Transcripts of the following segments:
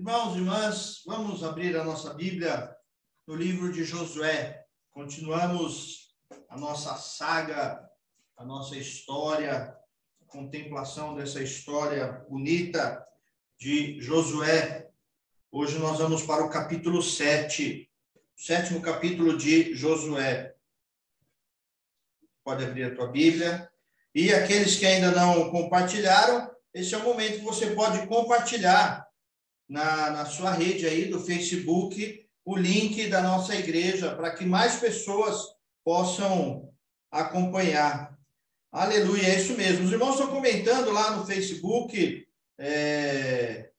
Irmãos e irmãs, vamos abrir a nossa Bíblia no livro de Josué. Continuamos a nossa saga, a nossa história, a contemplação dessa história bonita de Josué. Hoje nós vamos para o capítulo 7, sétimo capítulo de Josué. Pode abrir a tua Bíblia. E aqueles que ainda não compartilharam, esse é o momento que você pode compartilhar na, na sua rede aí do Facebook o link da nossa igreja para que mais pessoas possam acompanhar. Aleluia, é isso mesmo. Os irmãos estão comentando lá no Facebook é,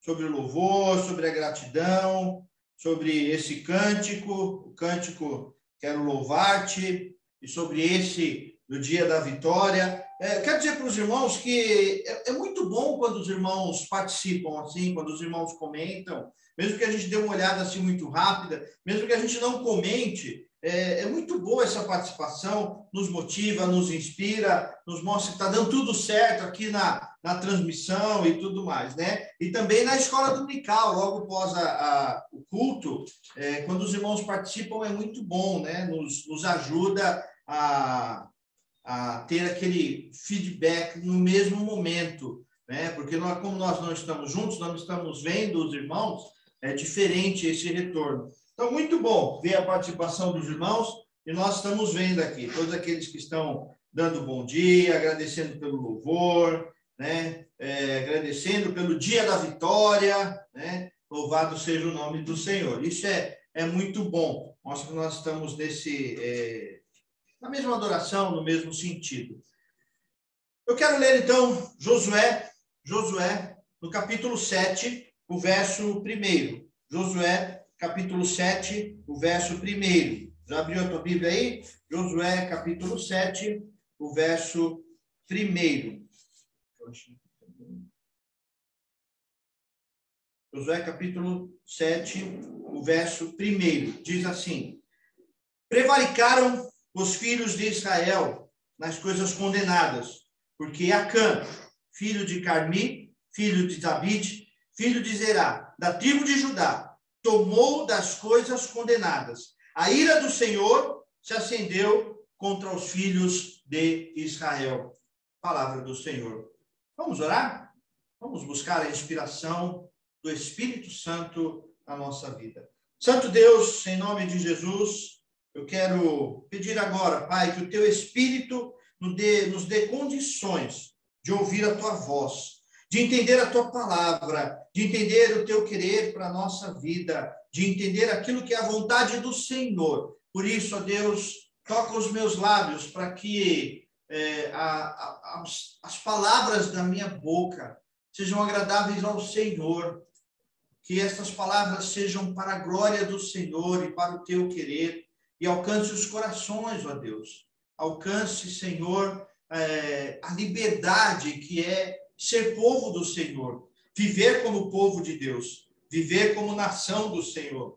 sobre o louvor, sobre a gratidão, sobre esse cântico, o cântico Quero Louvar-te, e sobre esse do dia da vitória. É, quero dizer para os irmãos que é, é, muito bom quando os irmãos participam assim, quando os irmãos comentam, mesmo que a gente dê uma olhada assim muito rápida, mesmo que a gente não comente, é, é muito boa essa participação, nos motiva, nos inspira, nos mostra que está dando tudo certo aqui na, na transmissão e tudo mais, né? E também na escola dominical, logo após a, a o culto, é, quando os irmãos participam, é muito bom, né? Nos, nos ajuda a a ter aquele feedback no mesmo momento, né? Porque nós, como nós não estamos juntos, não estamos vendo os irmãos, é diferente esse retorno. Então, muito bom ver a participação dos irmãos e nós estamos vendo aqui todos aqueles que estão dando bom dia, agradecendo pelo louvor, né? É, agradecendo pelo dia da vitória, né? Louvado seja o nome do Senhor. Isso é, é muito bom. Mostra que nós estamos nesse é, na mesma adoração, no mesmo sentido. Eu quero ler então Josué, Josué, no capítulo 7, o verso 1. Josué, capítulo 7, o verso 1. Já abriu a tua Bíblia aí? Josué, capítulo 7, o verso 1. Josué, capítulo 7, o verso 1. Diz assim: Prevaricaram os filhos de Israel nas coisas condenadas, porque Acã, filho de Carmi, filho de David, filho de Zerá, da tribo de Judá, tomou das coisas condenadas. A ira do Senhor se acendeu contra os filhos de Israel. Palavra do Senhor. Vamos orar? Vamos buscar a inspiração do Espírito Santo na nossa vida. Santo Deus, em nome de Jesus, eu quero pedir agora, Pai, que o teu Espírito nos dê, nos dê condições de ouvir a tua voz, de entender a tua palavra, de entender o teu querer para a nossa vida, de entender aquilo que é a vontade do Senhor. Por isso, ó Deus, toca os meus lábios para que é, a, a, as, as palavras da minha boca sejam agradáveis ao Senhor, que estas palavras sejam para a glória do Senhor e para o teu querer e alcance os corações, ó Deus. Alcance, Senhor, é, a liberdade que é ser povo do Senhor, viver como povo de Deus, viver como nação do Senhor.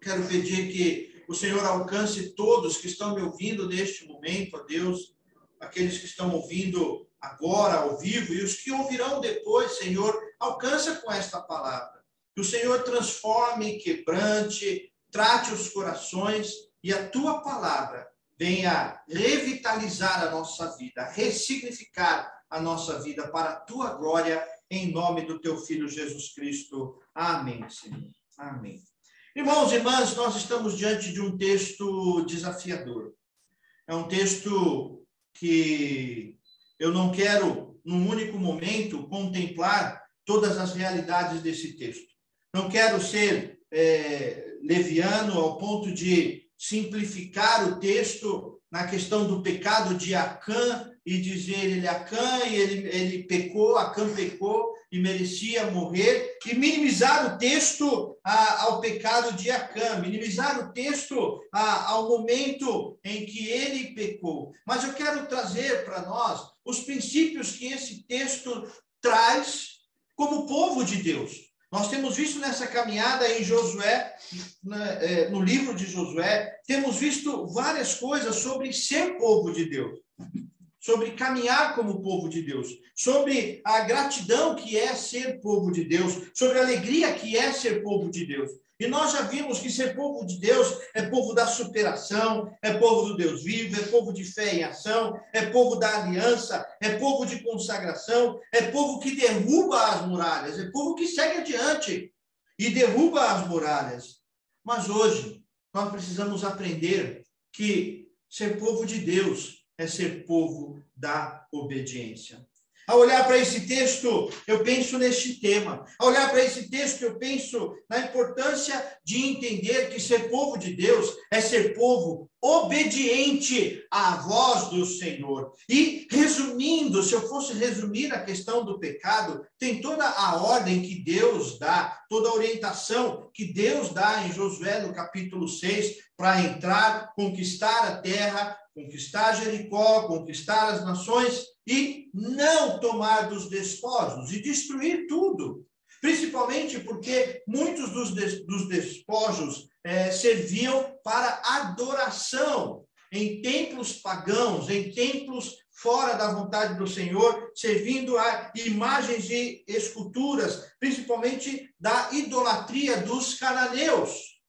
Quero pedir que o Senhor alcance todos que estão me ouvindo neste momento, ó Deus, aqueles que estão ouvindo agora, ao vivo, e os que ouvirão depois, Senhor, alcança com esta palavra. Que o Senhor transforme, quebrante, trate os corações e a tua palavra venha revitalizar a nossa vida, ressignificar a nossa vida para a tua glória, em nome do teu filho Jesus Cristo. Amém, Senhor. Amém. Irmãos e irmãs, nós estamos diante de um texto desafiador. É um texto que eu não quero, num único momento, contemplar todas as realidades desse texto. Não quero ser é, leviano ao ponto de simplificar o texto na questão do pecado de Acã e dizer ele é Acã e ele, ele pecou, Acã pecou e merecia morrer, e minimizar o texto a, ao pecado de Acã, minimizar o texto a, ao momento em que ele pecou. Mas eu quero trazer para nós os princípios que esse texto traz como povo de Deus. Nós temos visto nessa caminhada em Josué, é, no livro de Josué, temos visto várias coisas sobre ser povo de Deus, sobre caminhar como povo de Deus, sobre a gratidão que é ser povo de Deus, sobre a alegria que é ser povo de Deus. E nós já vimos que ser povo de Deus é povo da superação, é povo do Deus vivo, é povo de fé em ação, é povo da aliança, é povo de consagração, é povo que derruba as muralhas, é povo que segue adiante e derruba as muralhas. Mas hoje nós precisamos aprender que ser povo de Deus é ser povo da obediência. Ao olhar para esse texto, eu penso neste tema. Ao olhar para esse texto, eu penso na importância de entender que ser povo de Deus é ser povo obediente à voz do Senhor. E, resumindo, se eu fosse resumir a questão do pecado, tem toda a ordem que Deus dá, toda a orientação que Deus dá em Josué, no capítulo 6, para entrar, conquistar a terra, conquistar Jericó, conquistar as nações e não tomar dos despojos e destruir tudo. Principalmente porque muitos dos, dos despojos é, serviam para adoração em templos pagãos, em templos fora da vontade do Senhor, servindo a imagens e esculturas, principalmente da idolatria dos cananeus.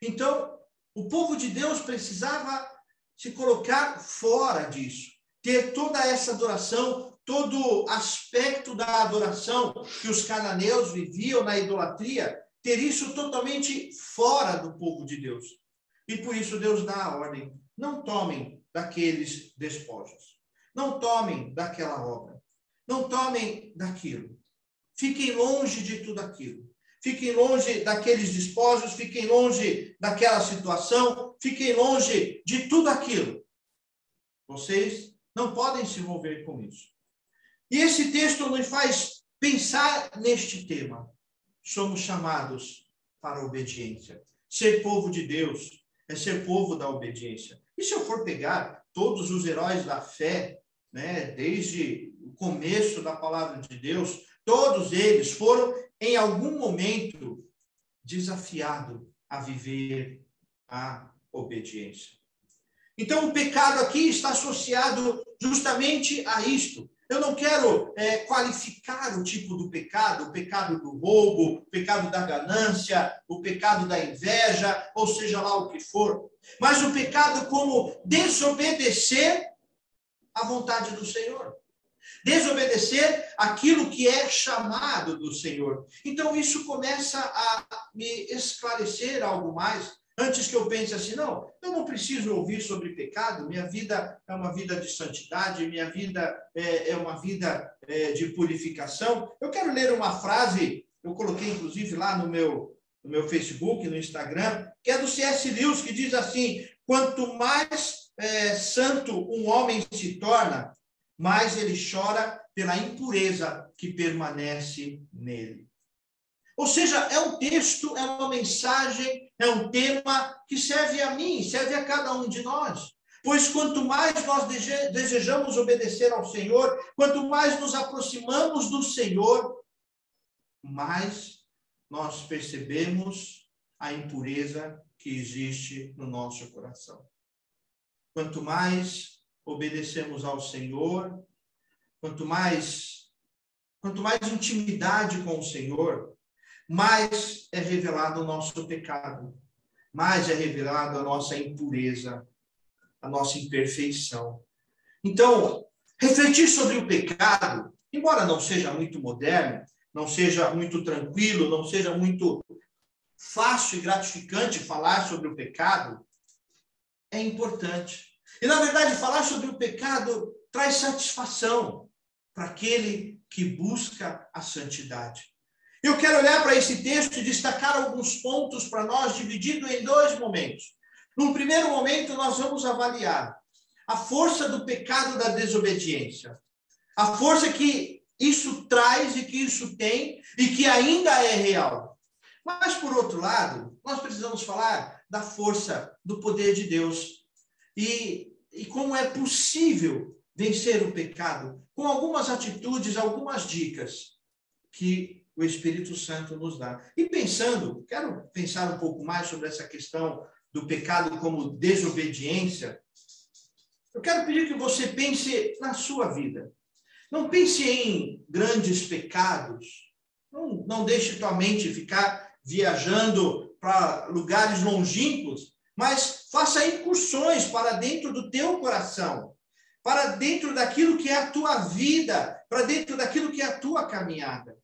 Então, o povo de Deus precisava se colocar fora disso, ter toda essa adoração, todo aspecto da adoração que os cananeus viviam na idolatria, ter isso totalmente fora do povo de Deus. E por isso Deus dá a ordem: não tomem daqueles despojos, não tomem daquela obra, não tomem daquilo. Fiquem longe de tudo aquilo. Fiquem longe daqueles despojos, fiquem longe daquela situação, fiquem longe de tudo aquilo. Vocês não podem se envolver com isso. E esse texto nos faz pensar neste tema. Somos chamados para a obediência. Ser povo de Deus é ser povo da obediência. E se eu for pegar todos os heróis da fé, né, desde o começo da palavra de Deus, todos eles foram em algum momento desafiado a viver a obediência. Então, o pecado aqui está associado justamente a isto. Eu não quero é, qualificar o tipo do pecado, o pecado do roubo, o pecado da ganância, o pecado da inveja, ou seja lá o que for, mas o pecado como desobedecer à vontade do Senhor desobedecer aquilo que é chamado do Senhor. Então, isso começa a me esclarecer algo mais. Antes que eu pense assim, não, eu não preciso ouvir sobre pecado, minha vida é uma vida de santidade, minha vida é, é uma vida é, de purificação. Eu quero ler uma frase, eu coloquei inclusive lá no meu, no meu Facebook, no Instagram, que é do C.S. Lewis, que diz assim: quanto mais é, santo um homem se torna, mais ele chora pela impureza que permanece nele. Ou seja, é um texto, é uma mensagem, é um tema que serve a mim, serve a cada um de nós. Pois quanto mais nós desejamos obedecer ao Senhor, quanto mais nos aproximamos do Senhor, mais nós percebemos a impureza que existe no nosso coração. Quanto mais obedecemos ao Senhor, quanto mais quanto mais intimidade com o Senhor, mais é revelado o nosso pecado, mais é revelado a nossa impureza, a nossa imperfeição. Então, refletir sobre o pecado, embora não seja muito moderno, não seja muito tranquilo, não seja muito fácil e gratificante falar sobre o pecado, é importante. E, na verdade, falar sobre o pecado traz satisfação para aquele que busca a santidade. Eu quero olhar para esse texto e destacar alguns pontos para nós, dividido em dois momentos. Num primeiro momento, nós vamos avaliar a força do pecado da desobediência, a força que isso traz e que isso tem e que ainda é real. Mas, por outro lado, nós precisamos falar da força do poder de Deus e, e como é possível vencer o pecado, com algumas atitudes, algumas dicas que o Espírito Santo nos dá. E pensando, quero pensar um pouco mais sobre essa questão do pecado como desobediência. Eu quero pedir que você pense na sua vida. Não pense em grandes pecados. Não, não deixe tua mente ficar viajando para lugares longínquos, mas faça incursões para dentro do teu coração, para dentro daquilo que é a tua vida, para dentro daquilo que é a tua caminhada.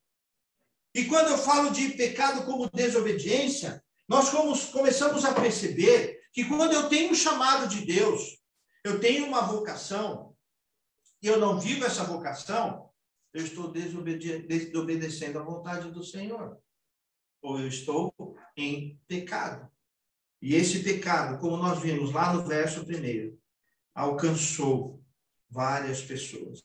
E quando eu falo de pecado como desobediência, nós começamos a perceber que quando eu tenho um chamado de Deus, eu tenho uma vocação, e eu não vivo essa vocação, eu estou desobedecendo a vontade do Senhor. Ou eu estou em pecado. E esse pecado, como nós vimos lá no verso primeiro, alcançou várias pessoas.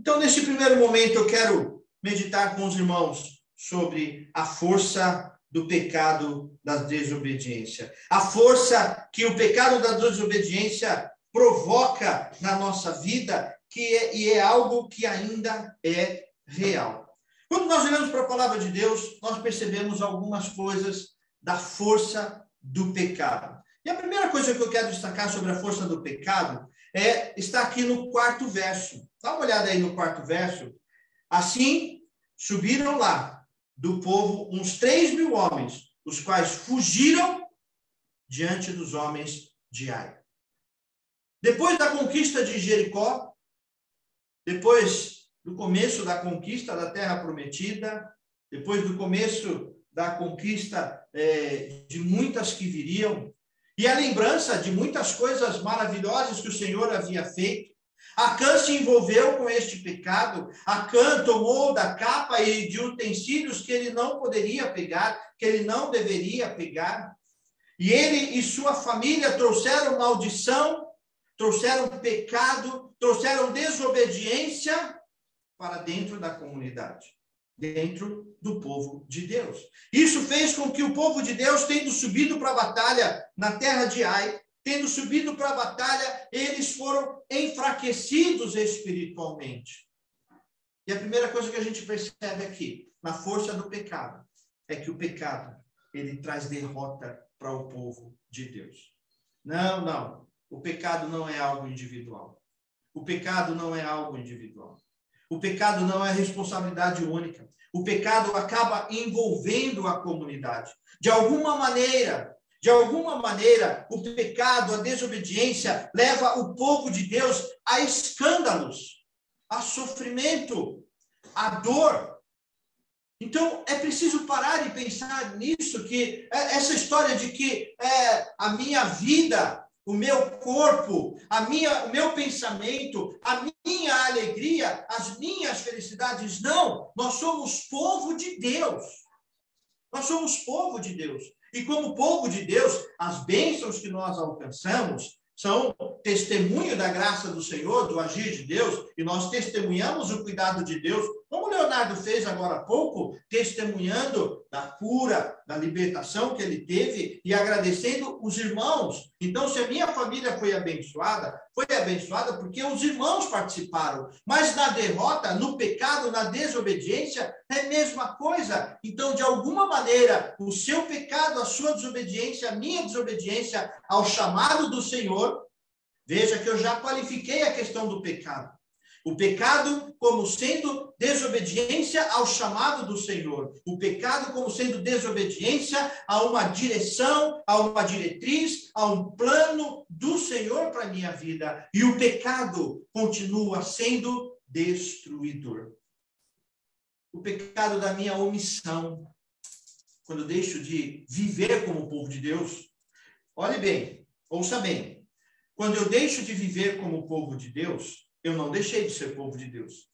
Então, nesse primeiro momento, eu quero meditar com os irmãos sobre a força do pecado da desobediência. A força que o pecado da desobediência provoca na nossa vida, que é, e é algo que ainda é real. Quando nós olhamos para a palavra de Deus, nós percebemos algumas coisas da força do pecado. E a primeira coisa que eu quero destacar sobre a força do pecado é está aqui no quarto verso. Dá uma olhada aí no quarto verso. Assim subiram lá do povo uns três mil homens, os quais fugiram diante dos homens de Ai. Depois da conquista de Jericó, depois do começo da conquista da terra prometida, depois do começo da conquista é, de muitas que viriam, e a lembrança de muitas coisas maravilhosas que o Senhor havia feito, Acã se envolveu com este pecado. Acã tomou da capa e de utensílios que ele não poderia pegar, que ele não deveria pegar. E ele e sua família trouxeram maldição, trouxeram pecado, trouxeram desobediência para dentro da comunidade, dentro do povo de Deus. Isso fez com que o povo de Deus, tendo subido para a batalha na terra de Ai, tendo subido para a batalha, eles foram enfraquecidos espiritualmente. E a primeira coisa que a gente percebe aqui, na força do pecado, é que o pecado, ele traz derrota para o povo de Deus. Não, não. O pecado não é algo individual. O pecado não é algo individual. O pecado não é responsabilidade única. O pecado acaba envolvendo a comunidade. De alguma maneira, de alguma maneira, o pecado, a desobediência, leva o povo de Deus a escândalos, a sofrimento, a dor. Então, é preciso parar e pensar nisso, que é, essa história de que é, a minha vida, o meu corpo, a minha, o meu pensamento, a minha alegria, as minhas felicidades, não. Nós somos povo de Deus. Nós somos povo de Deus. E como povo de Deus, as bênçãos que nós alcançamos são testemunho da graça do Senhor, do agir de Deus, e nós testemunhamos o cuidado de Deus como Leonardo fez agora há pouco, testemunhando da cura, da libertação que ele teve e agradecendo os irmãos. Então, se a minha família foi abençoada, foi abençoada porque os irmãos participaram. Mas na derrota, no pecado, na desobediência, é a mesma coisa. Então, de alguma maneira, o seu pecado, a sua desobediência, a minha desobediência ao chamado do Senhor, veja que eu já qualifiquei a questão do pecado. O pecado como sendo desobediência ao chamado do Senhor. O pecado como sendo desobediência a uma direção, a uma diretriz, a um plano do Senhor para a minha vida. E o pecado continua sendo destruidor. O pecado da minha omissão. Quando eu deixo de viver como povo de Deus. Olhe bem, ouça bem. Quando eu deixo de viver como povo de Deus, eu não deixei de ser povo de Deus.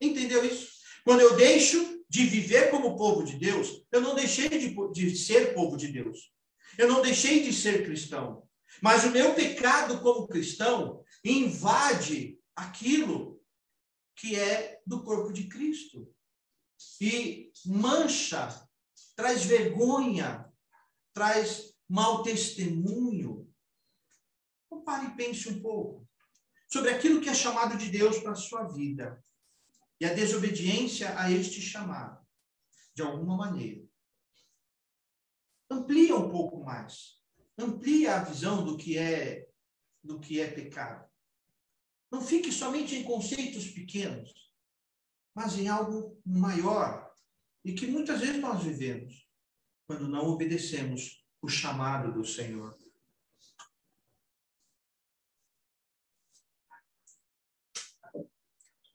Entendeu isso? Quando eu deixo de viver como povo de Deus, eu não deixei de, de ser povo de Deus. Eu não deixei de ser cristão. Mas o meu pecado como cristão invade aquilo que é do corpo de Cristo. E mancha, traz vergonha, traz mau testemunho. Então, pare e pense um pouco sobre aquilo que é chamado de Deus para a sua vida e a desobediência a este chamado, de alguma maneira. Amplia um pouco mais. Amplia a visão do que é do que é pecado. Não fique somente em conceitos pequenos, mas em algo maior e que muitas vezes nós vivemos quando não obedecemos o chamado do Senhor.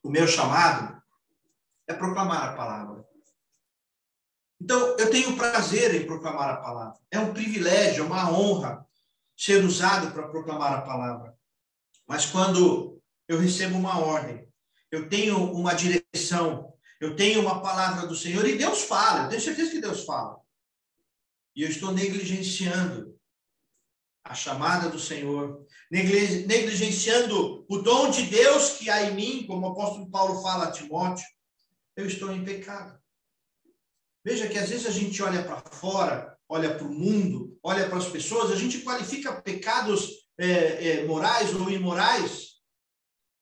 O meu chamado é proclamar a palavra. Então, eu tenho prazer em proclamar a palavra. É um privilégio, é uma honra ser usado para proclamar a palavra. Mas quando eu recebo uma ordem, eu tenho uma direção, eu tenho uma palavra do Senhor e Deus fala, eu tenho certeza que Deus fala. E eu estou negligenciando a chamada do Senhor, negligenciando o dom de Deus que há em mim, como o apóstolo Paulo fala a Timóteo, eu estou em pecado. Veja que às vezes a gente olha para fora, olha para o mundo, olha para as pessoas, a gente qualifica pecados é, é, morais ou imorais,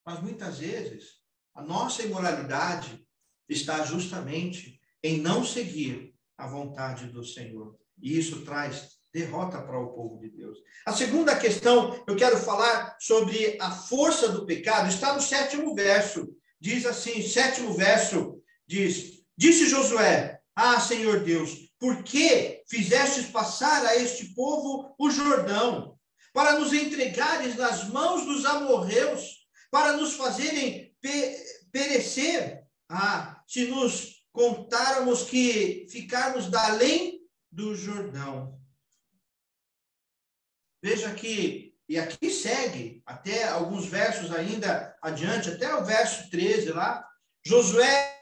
mas muitas vezes a nossa imoralidade está justamente em não seguir a vontade do Senhor. E isso traz derrota para o povo de Deus. A segunda questão, eu quero falar sobre a força do pecado, está no sétimo verso. Diz assim, sétimo verso, diz, disse Josué, ah, Senhor Deus, por que fizestes passar a este povo o Jordão, para nos entregares nas mãos dos amorreus, para nos fazerem pe perecer? Ah, se nos contáramos que ficarmos da além do Jordão. Veja que, e aqui segue, até alguns versos ainda adiante, até o verso 13 lá, Josué,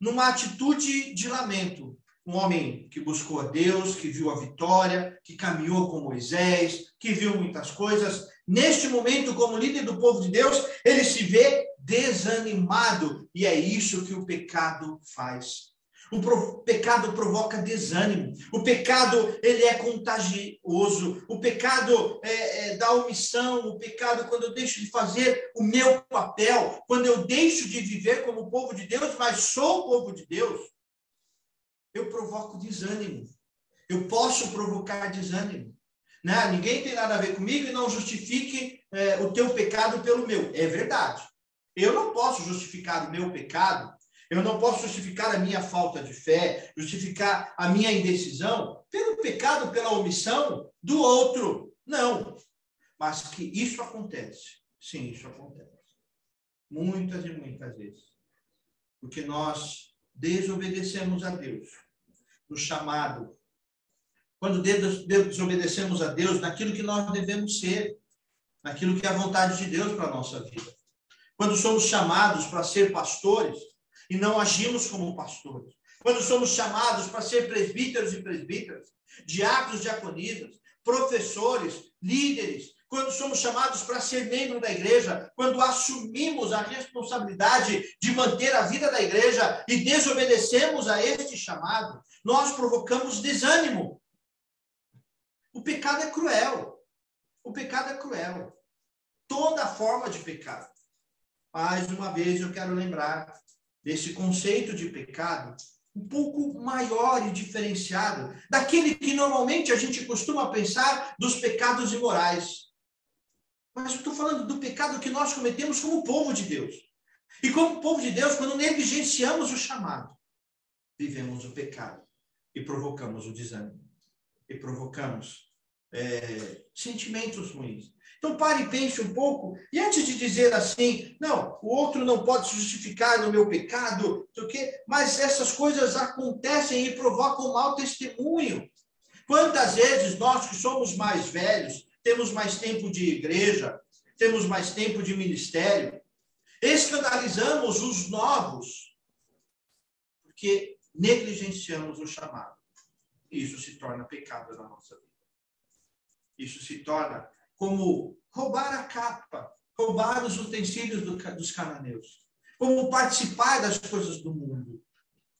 numa atitude de lamento, um homem que buscou a Deus, que viu a vitória, que caminhou com Moisés, que viu muitas coisas. Neste momento, como líder do povo de Deus, ele se vê desanimado, e é isso que o pecado faz. O pecado provoca desânimo. O pecado ele é contagioso. O pecado é, é, omissão. O pecado quando eu deixo de fazer o meu papel, quando eu deixo de viver como povo de Deus, mas sou povo de Deus, eu provoco desânimo. Eu posso provocar desânimo. Né? Ninguém tem nada a ver comigo e não justifique é, o teu pecado pelo meu. É verdade. Eu não posso justificar o meu pecado eu não posso justificar a minha falta de fé, justificar a minha indecisão pelo pecado, pela omissão do outro. Não. Mas que isso acontece. Sim, isso acontece. Muitas e muitas vezes. Porque nós desobedecemos a Deus no chamado. Quando desobedecemos a Deus naquilo que nós devemos ser, naquilo que é a vontade de Deus para a nossa vida. Quando somos chamados para ser pastores, e não agimos como pastores. Quando somos chamados para ser presbíteros e presbíteras, diáconos, diaconisas, professores, líderes, quando somos chamados para ser membro da igreja, quando assumimos a responsabilidade de manter a vida da igreja e desobedecemos a este chamado, nós provocamos desânimo. O pecado é cruel. O pecado é cruel. Toda forma de pecado. Mais uma vez eu quero lembrar desse conceito de pecado um pouco maior e diferenciado daquele que normalmente a gente costuma pensar dos pecados imorais. Mas eu estou falando do pecado que nós cometemos como povo de Deus. E como povo de Deus, quando negligenciamos o chamado, vivemos o pecado e provocamos o desânimo. E provocamos é, sentimentos ruins. Então pare e pense um pouco. E antes de dizer assim, não, o outro não pode se justificar no meu pecado, o mas essas coisas acontecem e provocam mau testemunho. Quantas vezes nós que somos mais velhos, temos mais tempo de igreja, temos mais tempo de ministério, escandalizamos os novos, porque negligenciamos o chamado. Isso se torna pecado na nossa vida. Isso se torna como roubar a capa, roubar os utensílios do, dos cananeus, como participar das coisas do mundo.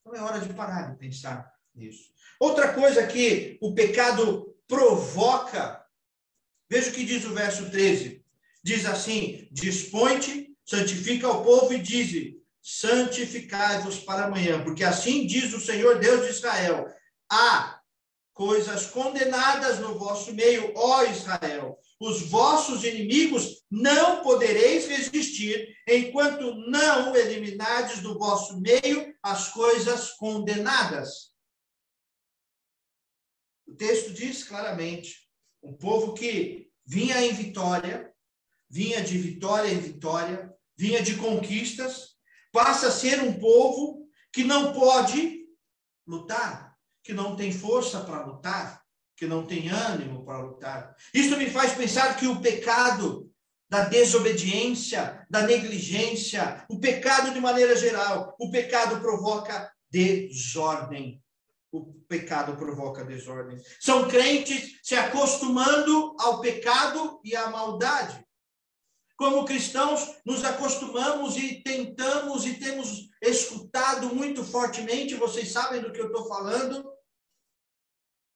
Então é hora de parar de pensar nisso. Outra coisa que o pecado provoca, veja o que diz o verso 13. Diz assim: Dispõe-te, santifica o povo e dize: Santificai-vos para amanhã, porque assim diz o Senhor Deus de Israel: há coisas condenadas no vosso meio, ó Israel, os vossos inimigos, não podereis resistir, enquanto não eliminardes do vosso meio as coisas condenadas. O texto diz claramente: um povo que vinha em vitória, vinha de vitória em vitória, vinha de conquistas, passa a ser um povo que não pode lutar, que não tem força para lutar, que não tem ânimo para lutar. Isso me faz pensar que o pecado da desobediência, da negligência, o pecado de maneira geral, o pecado provoca desordem. O pecado provoca desordem. São crentes se acostumando ao pecado e à maldade. Como cristãos, nos acostumamos e tentamos e temos escutado muito fortemente, vocês sabem do que eu estou falando,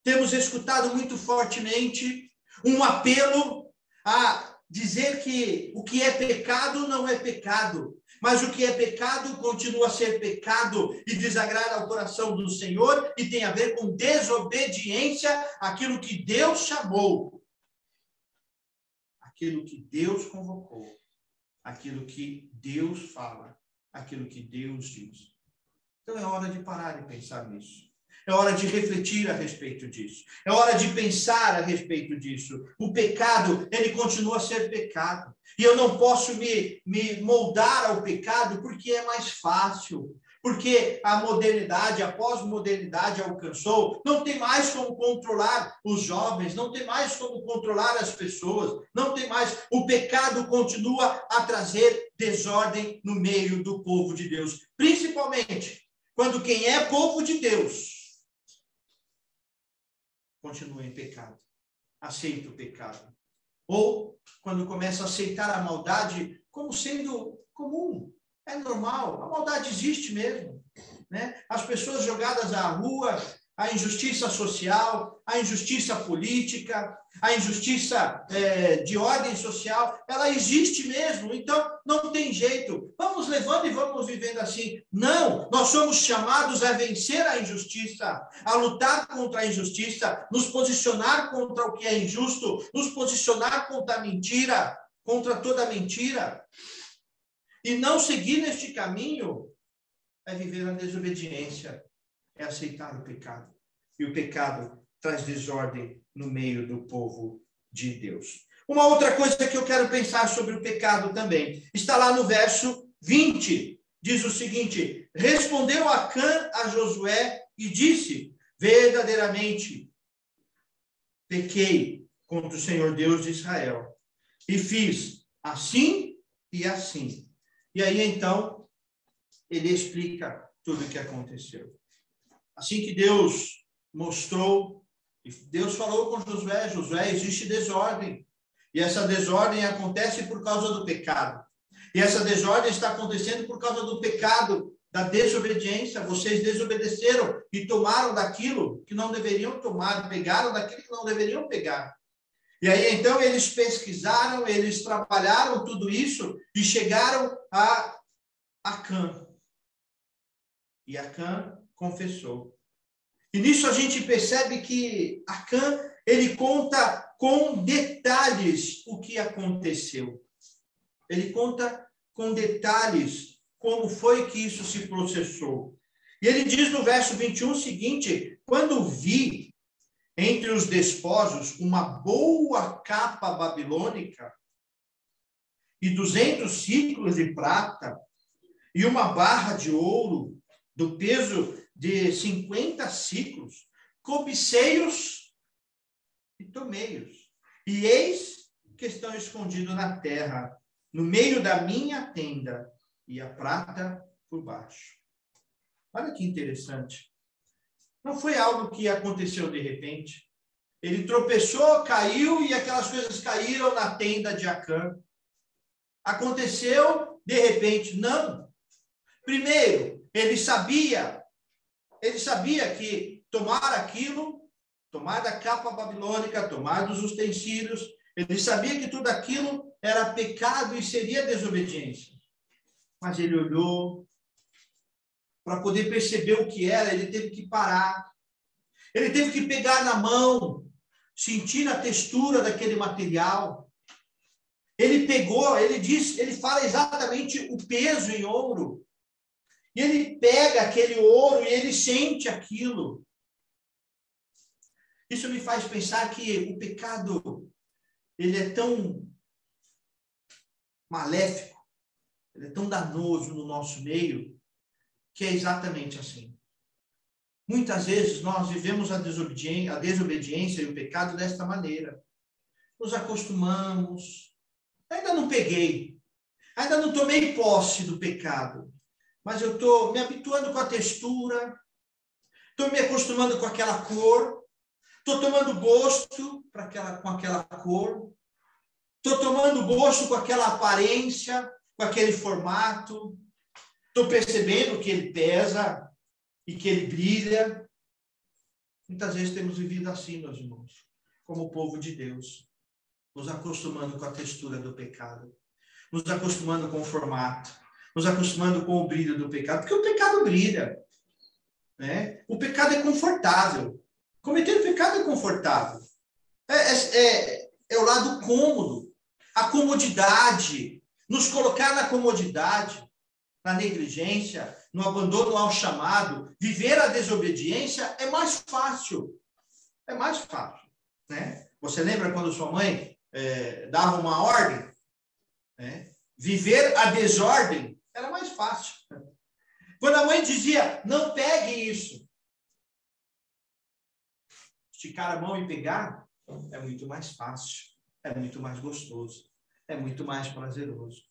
temos escutado muito fortemente um apelo a dizer que o que é pecado não é pecado, mas o que é pecado continua a ser pecado e desagrada ao coração do Senhor e tem a ver com desobediência àquilo que Deus chamou, aquilo que Deus convocou, aquilo que Deus fala, aquilo que Deus diz. Então é hora de parar e pensar nisso. É hora de refletir a respeito disso. É hora de pensar a respeito disso. O pecado, ele continua a ser pecado. E eu não posso me, me moldar ao pecado porque é mais fácil. Porque a modernidade, a pós-modernidade alcançou, não tem mais como controlar os jovens, não tem mais como controlar as pessoas, não tem mais. O pecado continua a trazer desordem no meio do povo de Deus, principalmente quando quem é povo de Deus continua em pecado, aceita o pecado. Ou quando começa a aceitar a maldade como sendo comum, é normal, a maldade existe mesmo. Né? As pessoas jogadas à rua, a injustiça social, a injustiça política, a injustiça é, de ordem social, ela existe mesmo. Então, não tem jeito. Vamos levando e vamos vivendo assim. Não, nós somos chamados a vencer a injustiça, a lutar contra a injustiça, nos posicionar contra o que é injusto, nos posicionar contra a mentira, contra toda mentira. E não seguir neste caminho é viver na desobediência é aceitar o pecado. E o pecado traz desordem no meio do povo de Deus. Uma outra coisa que eu quero pensar sobre o pecado também está lá no verso 20. Diz o seguinte: Respondeu Acã a Josué e disse: Verdadeiramente pequei contra o Senhor Deus de Israel e fiz assim e assim. E aí então ele explica tudo o que aconteceu. Assim que Deus mostrou, Deus falou com Josué: Josué, existe desordem. E essa desordem acontece por causa do pecado. E essa desordem está acontecendo por causa do pecado, da desobediência. Vocês desobedeceram e tomaram daquilo que não deveriam tomar, pegaram daquilo que não deveriam pegar. E aí então eles pesquisaram, eles trabalharam tudo isso e chegaram a Acã. E Acã confessou. E nisso a gente percebe que Acã, ele conta com detalhes o que aconteceu. Ele conta com detalhes como foi que isso se processou. E ele diz no verso 21 o seguinte: Quando vi entre os desposos uma boa capa babilônica e duzentos ciclos de prata e uma barra de ouro do peso de 50 ciclos, cobiceiros e tomeios. E eis que estão escondidos na terra, no meio da minha tenda, e a prata por baixo. Olha que interessante. Não foi algo que aconteceu de repente. Ele tropeçou, caiu e aquelas coisas caíram na tenda de Acã. Aconteceu de repente? Não. Primeiro, ele sabia ele sabia que tomar aquilo, tomar da capa babilônica, tomar dos utensílios, ele sabia que tudo aquilo era pecado e seria desobediência. Mas ele olhou para poder perceber o que era, ele teve que parar. Ele teve que pegar na mão sentir a textura daquele material. Ele pegou, ele diz, ele fala exatamente o peso em ouro. E ele pega aquele ouro e ele sente aquilo. Isso me faz pensar que o pecado ele é tão maléfico, ele é tão danoso no nosso meio, que é exatamente assim. Muitas vezes nós vivemos a desobediência, a desobediência e o pecado desta maneira. Nos acostumamos. Ainda não peguei, ainda não tomei posse do pecado, mas eu estou me habituando com a textura, estou me acostumando com aquela cor, estou tomando gosto para aquela, com aquela cor, estou tomando gosto com aquela aparência, com aquele formato, estou percebendo que ele pesa e que ele brilha. Muitas vezes temos vivido assim, meus irmãos, como o povo de Deus, nos acostumando com a textura do pecado, nos acostumando com o formato, nos acostumando com o brilho do pecado, porque o pecado brilha. Né? O pecado é confortável. Cometer pecado é confortável. É, é, é, é o lado cômodo, a comodidade, nos colocar na comodidade, na negligência, no abandono ao chamado, viver a desobediência é mais fácil. É mais fácil. Né? Você lembra quando sua mãe é, dava uma ordem? Né? Viver a desordem era mais fácil. Quando a mãe dizia, não pegue isso, esticar a mão e pegar é muito mais fácil, é muito mais gostoso, é muito mais prazeroso.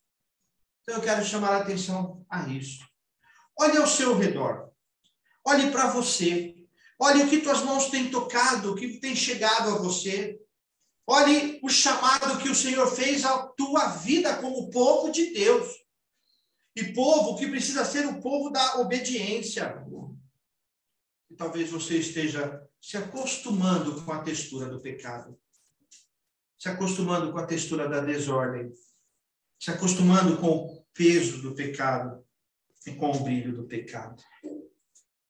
Então eu quero chamar a atenção a isso. Olhe ao seu redor. Olhe para você. Olhe o que tuas mãos têm tocado, o que tem chegado a você. Olhe o chamado que o Senhor fez à tua vida como povo de Deus. E povo que precisa ser o povo da obediência. E talvez você esteja se acostumando com a textura do pecado, se acostumando com a textura da desordem, se acostumando com o peso do pecado e com o brilho do pecado.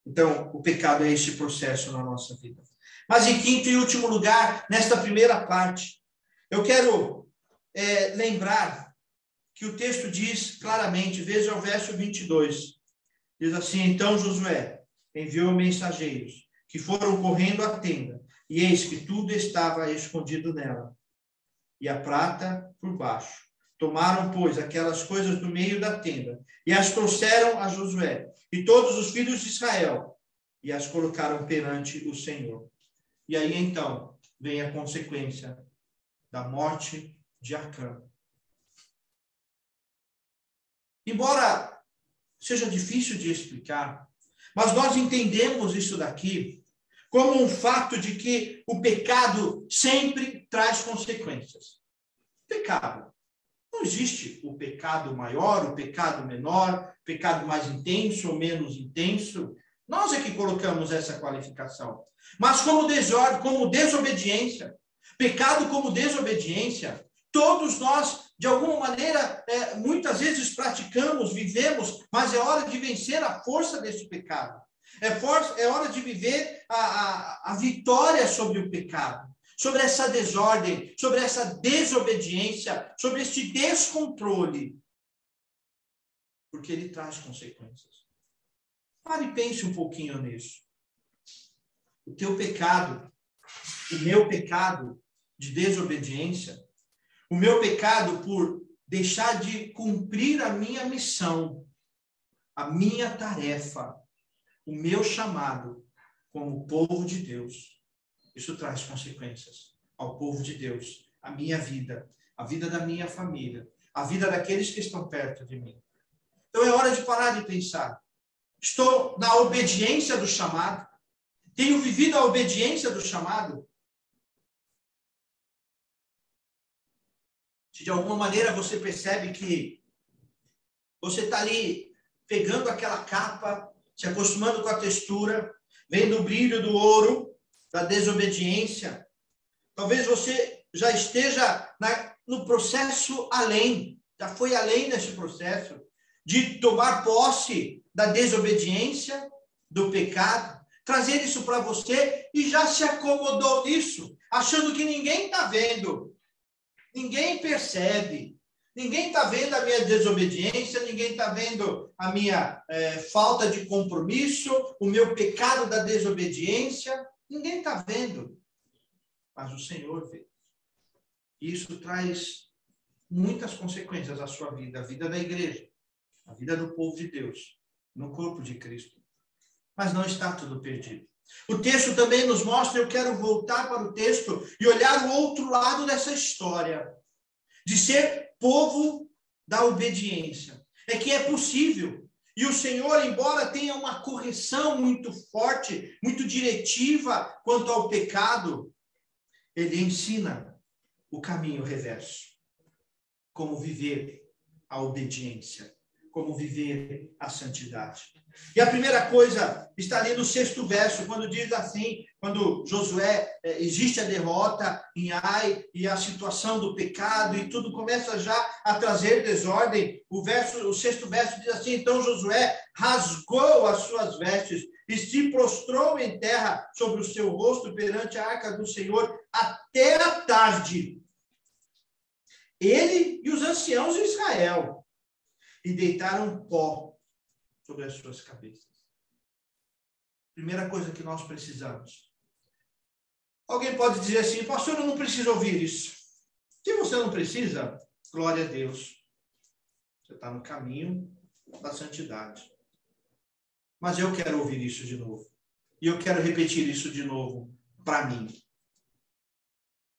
Então, o pecado é este processo na nossa vida. Mas em quinto e último lugar, nesta primeira parte, eu quero é, lembrar que o texto diz claramente, veja o verso 22. Diz assim: Então Josué enviou mensageiros que foram correndo à tenda, e eis que tudo estava escondido nela, e a prata por baixo. Tomaram, pois, aquelas coisas do meio da tenda, e as trouxeram a Josué, e todos os filhos de Israel, e as colocaram perante o Senhor. E aí então vem a consequência da morte de Acã. Embora seja difícil de explicar, mas nós entendemos isso daqui como um fato de que o pecado sempre traz consequências. Pecado. Não existe o pecado maior, o pecado menor, pecado mais intenso ou menos intenso. Nós é que colocamos essa qualificação. Mas como desordem, como desobediência, pecado como desobediência, todos nós, de alguma maneira, é, muitas vezes praticamos, vivemos, mas é hora de vencer a força desse pecado. É, for, é hora de viver a, a, a vitória sobre o pecado, sobre essa desordem, sobre essa desobediência, sobre este descontrole. Porque ele traz consequências. Pare e pense um pouquinho nisso. O teu pecado, o meu pecado de desobediência, o meu pecado por deixar de cumprir a minha missão, a minha tarefa, o meu chamado como povo de Deus, isso traz consequências ao povo de Deus, a minha vida, a vida da minha família, a vida daqueles que estão perto de mim. Então é hora de parar de pensar. Estou na obediência do chamado? Tenho vivido a obediência do chamado? Se de alguma maneira você percebe que você está ali pegando aquela capa se acostumando com a textura, vendo o brilho do ouro, da desobediência. Talvez você já esteja na, no processo além, já foi além desse processo, de tomar posse da desobediência, do pecado, trazer isso para você e já se acomodou nisso, achando que ninguém está vendo, ninguém percebe, ninguém está vendo a minha desobediência, ninguém está vendo a minha é, falta de compromisso, o meu pecado da desobediência, ninguém está vendo, mas o Senhor vê. Isso traz muitas consequências à sua vida, à vida da igreja, à vida do povo de Deus, no corpo de Cristo mas não está tudo perdido. O texto também nos mostra, eu quero voltar para o texto e olhar o outro lado dessa história, de ser povo da obediência. É que é possível. E o Senhor, embora tenha uma correção muito forte, muito diretiva quanto ao pecado, ele ensina o caminho reverso. Como viver a obediência, como viver a santidade. E a primeira coisa está ali no sexto verso, quando diz assim, quando Josué, é, existe a derrota em Ai e a situação do pecado e tudo começa já a trazer desordem. O verso, o sexto verso diz assim: então Josué rasgou as suas vestes e se prostrou em terra sobre o seu rosto perante a arca do Senhor até a tarde. Ele e os anciãos de Israel e deitaram pó sobre as suas cabeças. Primeira coisa que nós precisamos. Alguém pode dizer assim, pastor, eu não preciso ouvir isso. Se você não precisa, glória a Deus. Você está no caminho da santidade. Mas eu quero ouvir isso de novo. E eu quero repetir isso de novo para mim.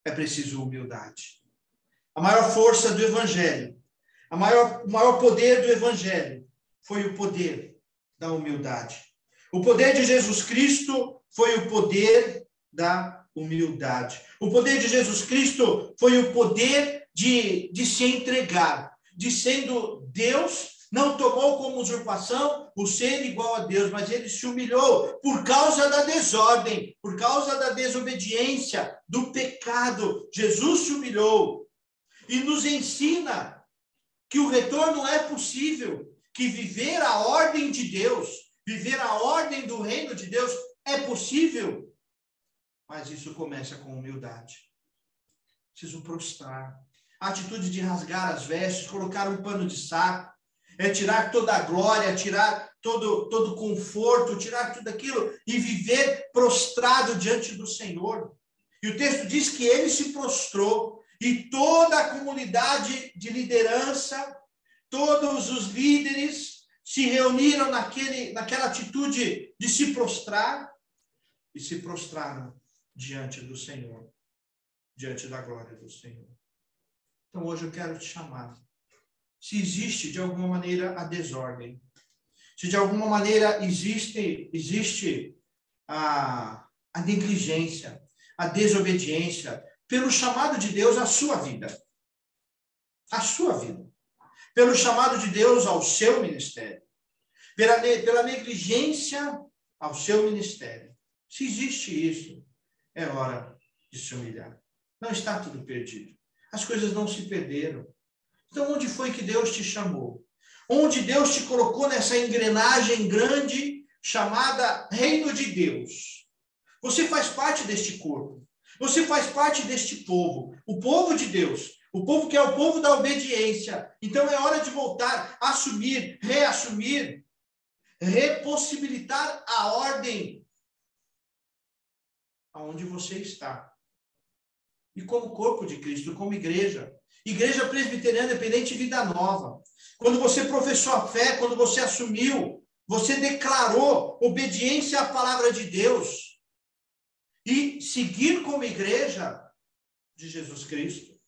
É preciso humildade. A maior força do Evangelho, a maior, o maior poder do Evangelho foi o poder da humildade. O poder de Jesus Cristo foi o poder da humildade. O poder de Jesus Cristo foi o poder de, de se entregar, de sendo Deus, não tomou como usurpação o ser igual a Deus, mas ele se humilhou por causa da desordem, por causa da desobediência, do pecado. Jesus se humilhou e nos ensina que o retorno é possível, que viver a ordem de Deus, viver a ordem do reino de Deus é possível, mas isso começa com humildade. Preciso prostrar. A atitude de rasgar as vestes, colocar um pano de saco, é tirar toda a glória, tirar todo todo conforto, tirar tudo aquilo e viver prostrado diante do Senhor. E o texto diz que ele se prostrou e toda a comunidade de liderança todos os líderes se reuniram naquele, naquela atitude de se prostrar e se prostraram diante do Senhor, diante da glória do Senhor. Então hoje eu quero te chamar. Se existe de alguma maneira a desordem, se de alguma maneira existe existe a, a negligência, a desobediência pelo chamado de Deus à sua vida, a sua vida pelo chamado de Deus ao seu ministério, pela, pela negligência ao seu ministério. Se existe isso, é hora de se humilhar. Não está tudo perdido. As coisas não se perderam. Então, onde foi que Deus te chamou? Onde Deus te colocou nessa engrenagem grande chamada Reino de Deus? Você faz parte deste corpo. Você faz parte deste povo, o povo de Deus, o povo que é o povo da obediência. Então é hora de voltar, assumir, reassumir, repossibilitar a ordem aonde você está. E como corpo de Cristo, como igreja. Igreja presbiteriana independente vida nova. Quando você professou a fé, quando você assumiu, você declarou obediência à palavra de Deus e seguir como igreja de Jesus Cristo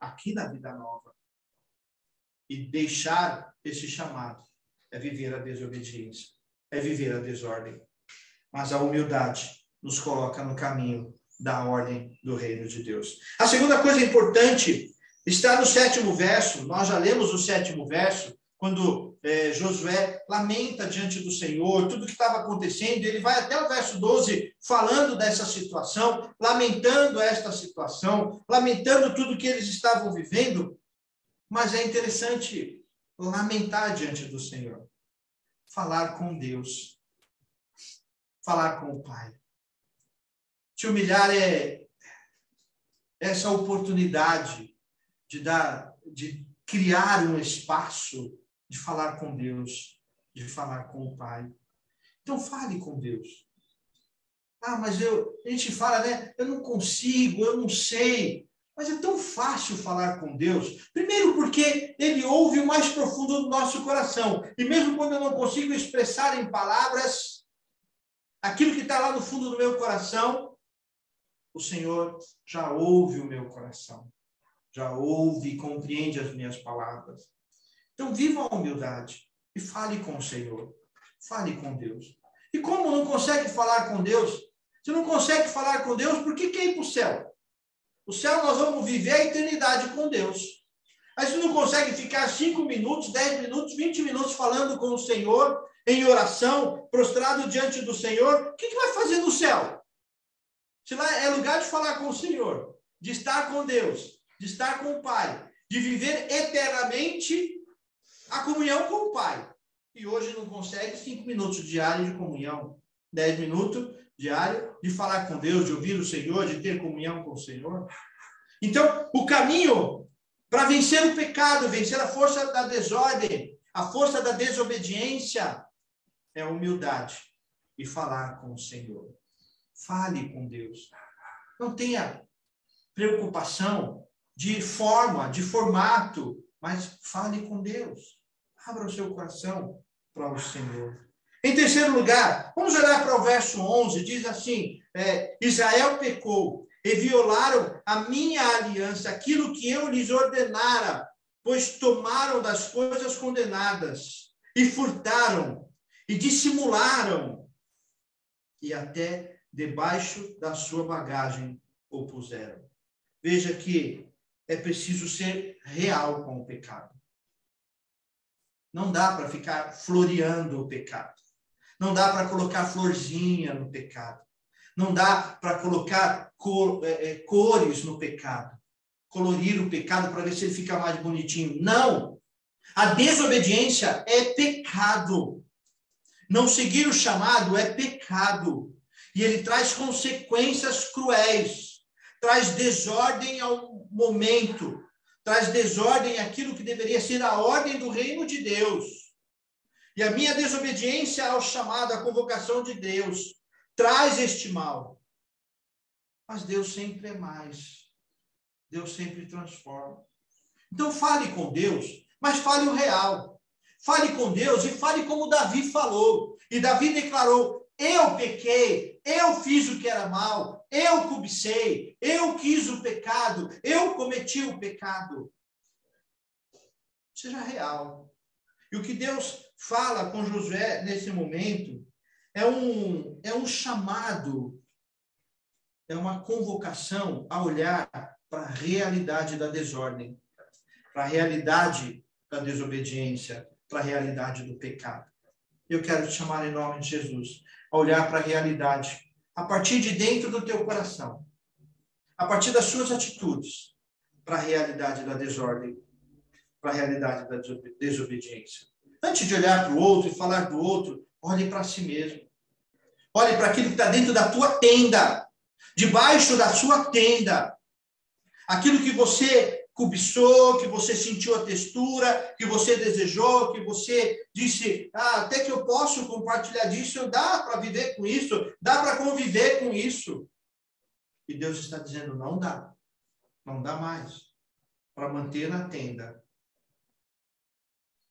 aqui na vida nova. E deixar esse chamado é viver a desobediência, é viver a desordem. Mas a humildade nos coloca no caminho da ordem do reino de Deus. A segunda coisa importante está no sétimo verso. Nós já lemos o sétimo verso, quando é, Josué lamenta diante do Senhor tudo que estava acontecendo, ele vai até o verso 12 falando dessa situação, lamentando esta situação, lamentando tudo que eles estavam vivendo. Mas é interessante lamentar diante do Senhor, falar com Deus, falar com o Pai. Te humilhar é essa oportunidade de dar, de criar um espaço de falar com Deus, de falar com o Pai. Então fale com Deus. Ah, mas eu, a gente fala, né? Eu não consigo, eu não sei. Mas é tão fácil falar com Deus. Primeiro, porque Ele ouve o mais profundo do nosso coração. E mesmo quando eu não consigo expressar em palavras aquilo que está lá no fundo do meu coração, o Senhor já ouve o meu coração. Já ouve e compreende as minhas palavras. Então, viva a humildade e fale com o Senhor. Fale com Deus. E como não consegue falar com Deus? Você não consegue falar com Deus, por que quer ir para o céu? O céu nós vamos viver a eternidade com Deus. Mas você não consegue ficar cinco minutos, dez minutos, vinte minutos falando com o Senhor, em oração, prostrado diante do Senhor, o que, que vai fazer no céu? Se lá é lugar de falar com o Senhor, de estar com Deus, de estar com o Pai, de viver eternamente a comunhão com o Pai. E hoje não consegue cinco minutos diários de comunhão, dez minutos diário de falar com Deus, de ouvir o Senhor, de ter comunhão com o Senhor. Então, o caminho para vencer o pecado, vencer a força da desordem, a força da desobediência, é a humildade e falar com o Senhor. Fale com Deus. Não tenha preocupação de forma, de formato, mas fale com Deus. Abra o seu coração para o Senhor. Em terceiro lugar, vamos olhar para o verso 11, diz assim: é, Israel pecou e violaram a minha aliança, aquilo que eu lhes ordenara, pois tomaram das coisas condenadas e furtaram e dissimularam e até debaixo da sua bagagem o puseram. Veja que é preciso ser real com o pecado. Não dá para ficar floreando o pecado. Não dá para colocar florzinha no pecado. Não dá para colocar cor, é, é, cores no pecado. Colorir o pecado para ver se ele fica mais bonitinho. Não! A desobediência é pecado. Não seguir o chamado é pecado. E ele traz consequências cruéis. Traz desordem ao momento. Traz desordem àquilo que deveria ser a ordem do reino de Deus. E a minha desobediência ao chamado, à convocação de Deus, traz este mal. Mas Deus sempre é mais. Deus sempre transforma. Então fale com Deus, mas fale o real. Fale com Deus e fale como Davi falou. E Davi declarou: Eu pequei, eu fiz o que era mal, eu cobicei, eu quis o pecado, eu cometi o pecado. Seja real. E o que Deus fala com Josué nesse momento é um, é um chamado, é uma convocação a olhar para a realidade da desordem, para a realidade da desobediência, para a realidade do pecado. Eu quero te chamar em nome de Jesus a olhar para a realidade a partir de dentro do teu coração, a partir das suas atitudes, para a realidade da desordem, para a realidade da desobediência. Antes de olhar para o outro e falar do outro, olhe para si mesmo. Olhe para aquilo que está dentro da tua tenda, debaixo da sua tenda. Aquilo que você cobiçou, que você sentiu a textura, que você desejou, que você disse, ah, até que eu posso compartilhar disso, dá para viver com isso, dá para conviver com isso. E Deus está dizendo, não dá, não dá mais, para manter na tenda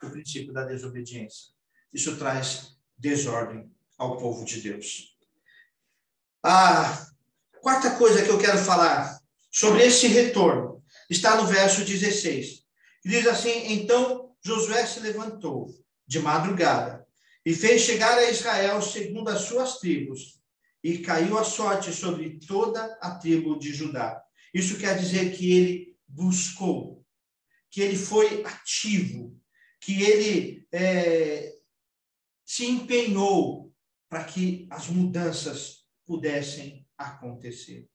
o princípio da desobediência. Isso traz desordem ao povo de Deus. A quarta coisa que eu quero falar sobre esse retorno está no verso 16. Diz assim: Então Josué se levantou de madrugada e fez chegar a Israel segundo as suas tribos, e caiu a sorte sobre toda a tribo de Judá. Isso quer dizer que ele buscou, que ele foi ativo, que ele é, se empenhou para que as mudanças pudessem acontecer.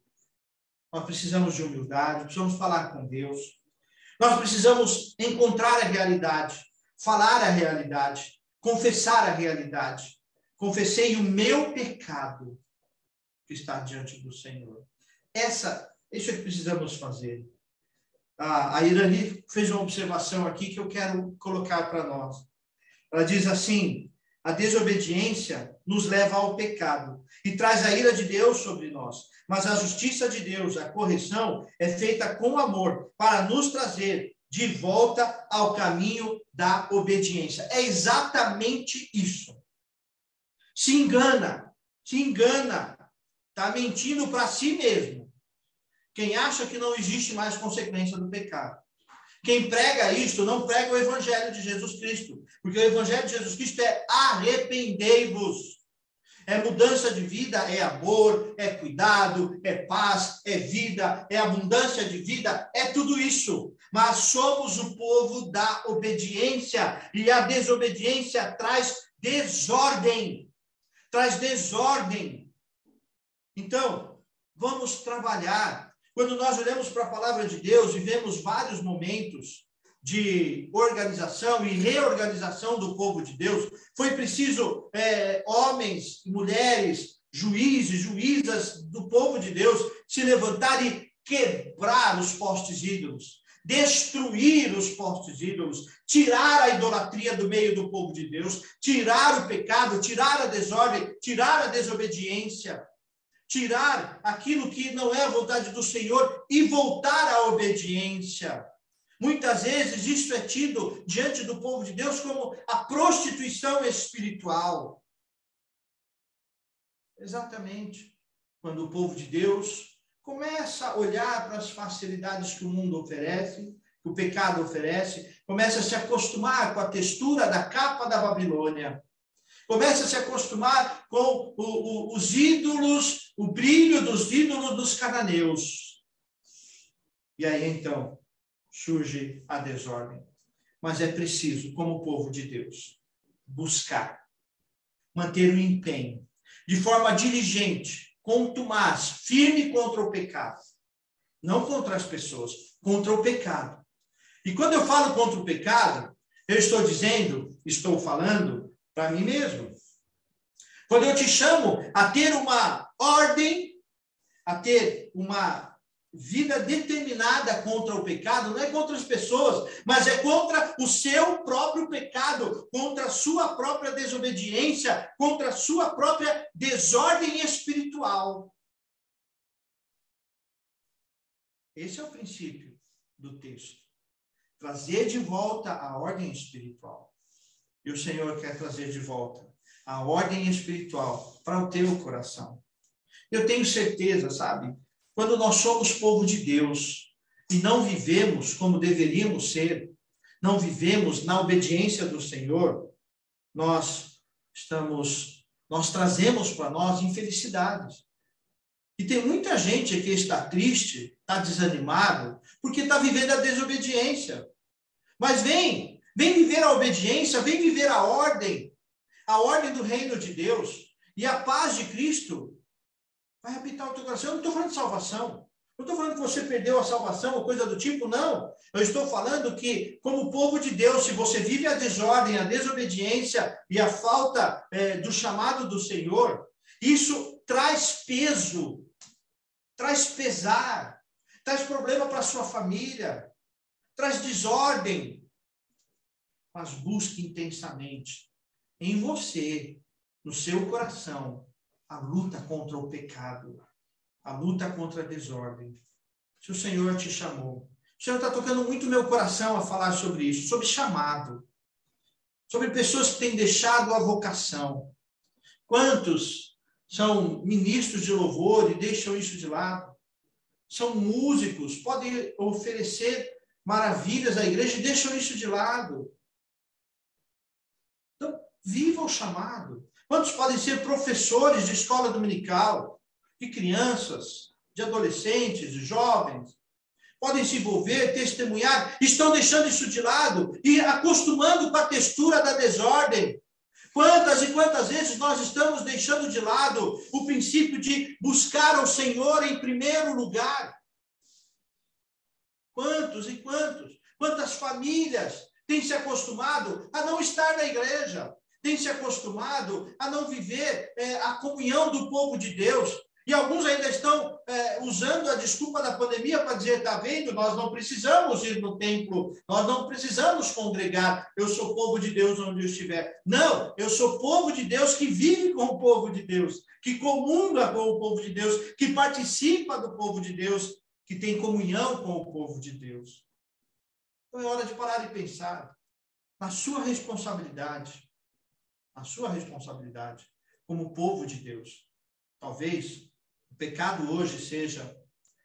Nós precisamos de humildade, precisamos falar com Deus. Nós precisamos encontrar a realidade, falar a realidade, confessar a realidade. confessei o meu pecado que está diante do Senhor. Essa, isso é que precisamos fazer. A, a Irani fez uma observação aqui que eu quero colocar para nós. Ela diz assim: a desobediência nos leva ao pecado e traz a ira de Deus sobre nós. Mas a justiça de Deus, a correção, é feita com amor para nos trazer de volta ao caminho da obediência. É exatamente isso. Se engana, se engana, está mentindo para si mesmo. Quem acha que não existe mais consequência do pecado. Quem prega isto não prega o evangelho de Jesus Cristo, porque o evangelho de Jesus Cristo é arrependei-vos. É mudança de vida, é amor, é cuidado, é paz, é vida, é abundância de vida, é tudo isso. Mas somos o povo da obediência, e a desobediência traz desordem. Traz desordem. Então, vamos trabalhar. Quando nós olhamos para a palavra de Deus e vemos vários momentos de organização e reorganização do povo de Deus, foi preciso é, homens, mulheres, juízes, juízas do povo de Deus se levantar e quebrar os postes ídolos, destruir os postes ídolos, tirar a idolatria do meio do povo de Deus, tirar o pecado, tirar a desordem, tirar a desobediência, tirar aquilo que não é a vontade do Senhor e voltar à obediência. Muitas vezes isso é tido diante do povo de Deus como a prostituição espiritual. Exatamente. Quando o povo de Deus começa a olhar para as facilidades que o mundo oferece, que o pecado oferece, começa a se acostumar com a textura da capa da Babilônia, começa a se acostumar com o, o, os ídolos, o brilho dos ídolos dos cananeus. E aí então surge a desordem. Mas é preciso, como povo de Deus, buscar, manter o empenho, de forma diligente, contumaz, firme contra o pecado. Não contra as pessoas, contra o pecado. E quando eu falo contra o pecado, eu estou dizendo, estou falando para mim mesmo. Quando eu te chamo a ter uma ordem, a ter uma vida determinada contra o pecado não é contra as pessoas, mas é contra o seu próprio pecado, contra a sua própria desobediência, contra a sua própria desordem espiritual. Esse é o princípio do texto. Trazer de volta a ordem espiritual. E o Senhor quer trazer de volta a ordem espiritual para o teu coração. Eu tenho certeza, sabe? Quando nós somos povo de Deus e não vivemos como deveríamos ser, não vivemos na obediência do Senhor, nós estamos, nós trazemos para nós infelicidades. E tem muita gente que está triste, está desanimado, porque está vivendo a desobediência. Mas vem, vem viver a obediência, vem viver a ordem, a ordem do reino de Deus. E a paz de Cristo vai habitar o teu coração. Eu não estou falando de salvação. Não estou falando que você perdeu a salvação ou coisa do tipo, não. Eu estou falando que, como povo de Deus, se você vive a desordem, a desobediência e a falta é, do chamado do Senhor, isso traz peso, traz pesar, traz problema para sua família, traz desordem. Mas busque intensamente em você, no seu coração, a luta contra o pecado, a luta contra a desordem. Se o Senhor te chamou, o Senhor está tocando muito meu coração a falar sobre isso, sobre chamado, sobre pessoas que têm deixado a vocação. Quantos são ministros de louvor e deixam isso de lado? São músicos, podem oferecer maravilhas à igreja e deixam isso de lado. Viva o chamado. Quantos podem ser professores de escola dominical, de crianças, de adolescentes, de jovens? Podem se envolver, testemunhar, estão deixando isso de lado e acostumando com a textura da desordem. Quantas e quantas vezes nós estamos deixando de lado o princípio de buscar ao Senhor em primeiro lugar? Quantos e quantos? Quantas famílias têm se acostumado a não estar na igreja? Têm se acostumado a não viver é, a comunhão do povo de Deus. E alguns ainda estão é, usando a desculpa da pandemia para dizer: está vendo, nós não precisamos ir no templo, nós não precisamos congregar, eu sou povo de Deus onde eu estiver. Não, eu sou povo de Deus que vive com o povo de Deus, que comunga com o povo de Deus, que participa do povo de Deus, que tem comunhão com o povo de Deus. Então é hora de parar e pensar na sua responsabilidade, na sua responsabilidade como povo de Deus. Talvez o pecado hoje seja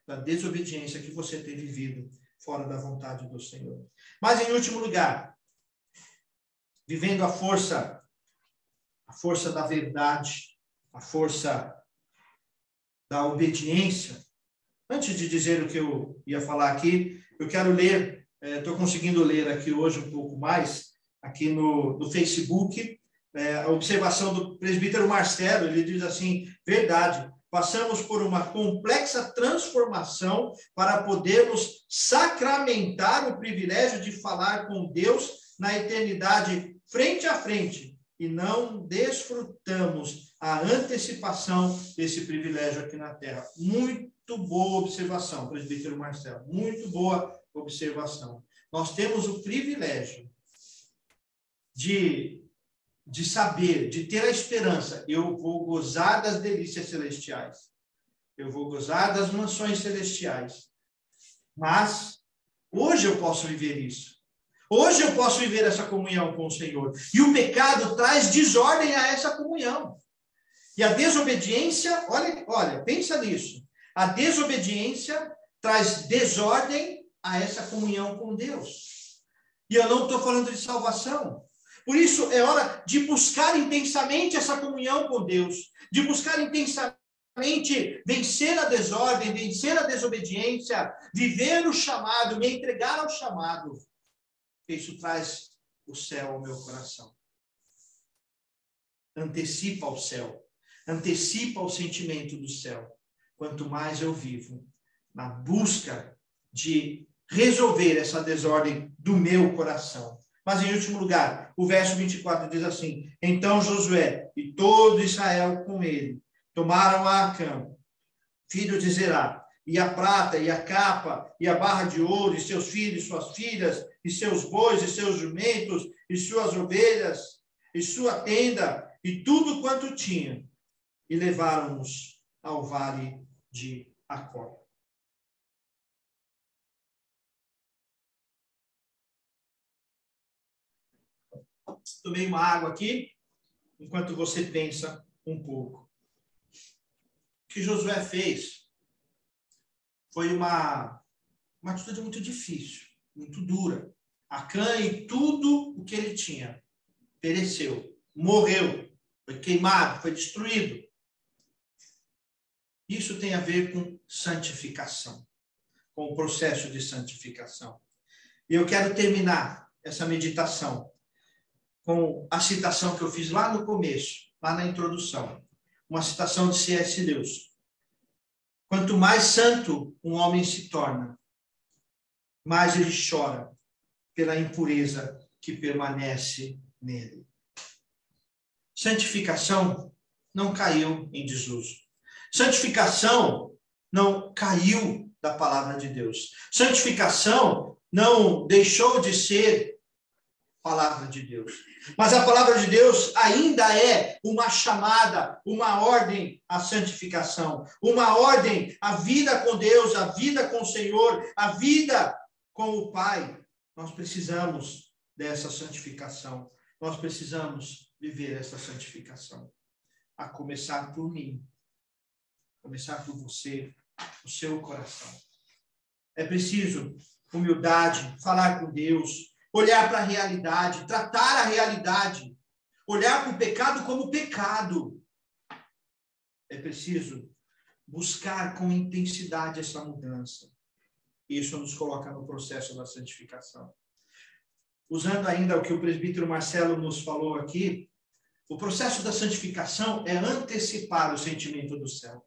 da desobediência que você tem vivido fora da vontade do Senhor. Mas em último lugar, vivendo a força a força da verdade, a força da obediência. Antes de dizer o que eu ia falar aqui, eu quero ler, estou é, conseguindo ler aqui hoje um pouco mais, aqui no, no Facebook, é, a observação do presbítero Marcelo, ele diz assim: verdade, passamos por uma complexa transformação para podermos sacramentar o privilégio de falar com Deus na eternidade frente a frente e não desfrutamos a antecipação desse privilégio aqui na terra. Muito boa observação, presbítero Marcelo, muito boa observação. Nós temos o privilégio de de saber, de ter a esperança, eu vou gozar das delícias celestiais. Eu vou gozar das mansões celestiais. Mas hoje eu posso viver isso. Hoje eu posso viver essa comunhão com o Senhor. E o pecado traz desordem a essa comunhão. E a desobediência, olha, olha, pensa nisso. A desobediência traz desordem a essa comunhão com Deus. E eu não estou falando de salvação. Por isso, é hora de buscar intensamente essa comunhão com Deus, de buscar intensamente vencer a desordem, vencer a desobediência, viver o chamado, me entregar ao chamado. Isso traz o céu ao meu coração. Antecipa o céu, antecipa o sentimento do céu. Quanto mais eu vivo na busca de resolver essa desordem do meu coração. Mas, em último lugar, o verso 24 diz assim: Então Josué e todo Israel com ele tomaram a Acã, filho de Zerá, e a prata, e a capa, e a barra de ouro, e seus filhos, suas filhas, e seus bois, e seus jumentos, e suas ovelhas, e sua tenda, e tudo quanto tinha, e levaram-nos ao vale de Acor. Tomei uma água aqui, enquanto você pensa um pouco. O que Josué fez foi uma, uma atitude muito difícil, muito dura. Acã e tudo o que ele tinha pereceu, morreu, foi queimado, foi destruído. Isso tem a ver com santificação, com o processo de santificação. E eu quero terminar essa meditação com a citação que eu fiz lá no começo, lá na introdução. Uma citação de C.S. Lewis. Quanto mais santo um homem se torna, mais ele chora pela impureza que permanece nele. Santificação não caiu em desuso. Santificação não caiu da palavra de Deus. Santificação não deixou de ser palavra de Deus. Mas a palavra de Deus ainda é uma chamada, uma ordem à santificação, uma ordem à vida com Deus, à vida com o Senhor, à vida com o Pai. Nós precisamos dessa santificação. Nós precisamos viver essa santificação. A começar por mim, começar por você, o seu coração. É preciso humildade, falar com Deus, olhar para a realidade, tratar a realidade, olhar para o pecado como pecado. É preciso buscar com intensidade essa mudança. Isso nos coloca no processo da santificação. Usando ainda o que o presbítero Marcelo nos falou aqui, o processo da santificação é antecipar o sentimento do céu.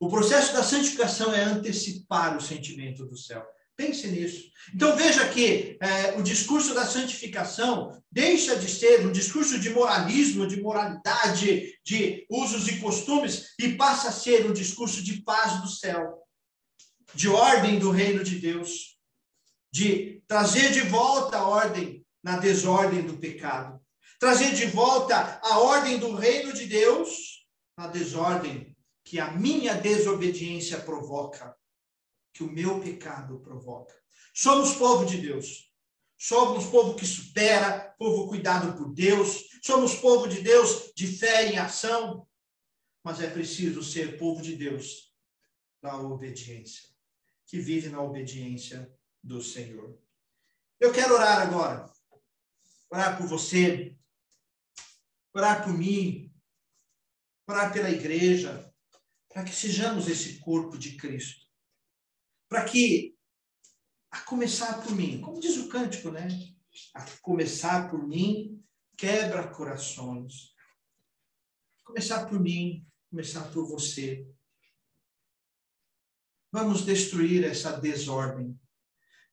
O processo da santificação é antecipar o sentimento do céu. Pense nisso. Então veja que é, o discurso da santificação deixa de ser um discurso de moralismo, de moralidade, de usos e costumes, e passa a ser um discurso de paz do céu, de ordem do reino de Deus, de trazer de volta a ordem na desordem do pecado, trazer de volta a ordem do reino de Deus na desordem que a minha desobediência provoca que o meu pecado provoca. Somos povo de Deus. Somos povo que supera, povo cuidado por Deus. Somos povo de Deus de fé em ação. Mas é preciso ser povo de Deus na obediência, que vive na obediência do Senhor. Eu quero orar agora. Orar por você, orar por mim, orar pela igreja, para que sejamos esse corpo de Cristo para que, a começar por mim, como diz o cântico, né? A começar por mim, quebra corações. Começar por mim, começar por você. Vamos destruir essa desordem.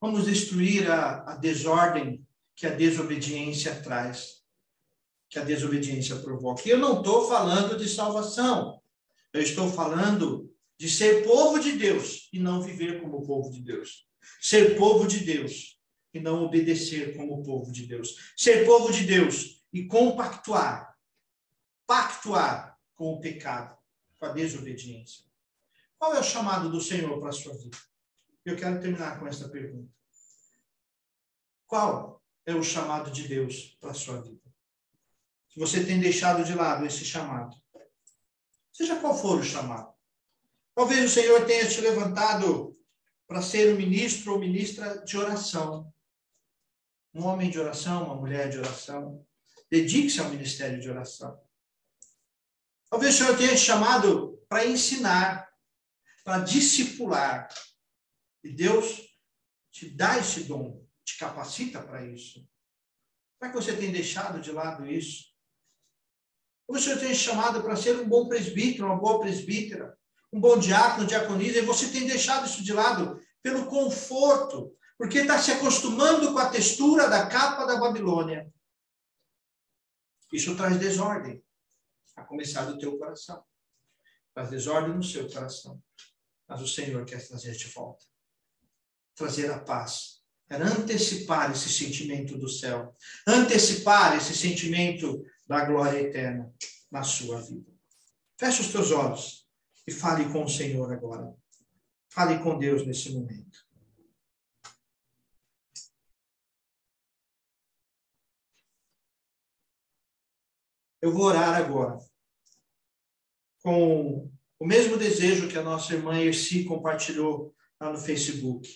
Vamos destruir a, a desordem que a desobediência traz, que a desobediência provoca. E eu não estou falando de salvação. Eu estou falando de ser povo de Deus e não viver como povo de Deus. Ser povo de Deus e não obedecer como povo de Deus. Ser povo de Deus e compactuar, pactuar com o pecado, com a desobediência. Qual é o chamado do Senhor para a sua vida? Eu quero terminar com esta pergunta. Qual é o chamado de Deus para a sua vida? Se você tem deixado de lado esse chamado, seja qual for o chamado, Talvez o Senhor tenha te levantado para ser um ministro ou ministra de oração. Um homem de oração, uma mulher de oração. Dedique-se ao ministério de oração. Talvez o Senhor tenha te chamado para ensinar, para discipular. E Deus te dá esse dom, te capacita para isso. É que você tem deixado de lado isso? Ou o Senhor tem te chamado para ser um bom presbítero, uma boa presbítera? Um bom diácono, diaconisa, e você tem deixado isso de lado pelo conforto, porque está se acostumando com a textura da capa da Babilônia. Isso traz desordem, a começar do teu coração. Traz desordem no seu coração. Mas o Senhor quer trazer de volta. Trazer a paz. Quer antecipar esse sentimento do céu. Antecipar esse sentimento da glória eterna na sua vida. Feche os teus olhos e fale com o Senhor agora. Fale com Deus nesse momento. Eu vou orar agora com o mesmo desejo que a nossa irmã Erci compartilhou lá no Facebook.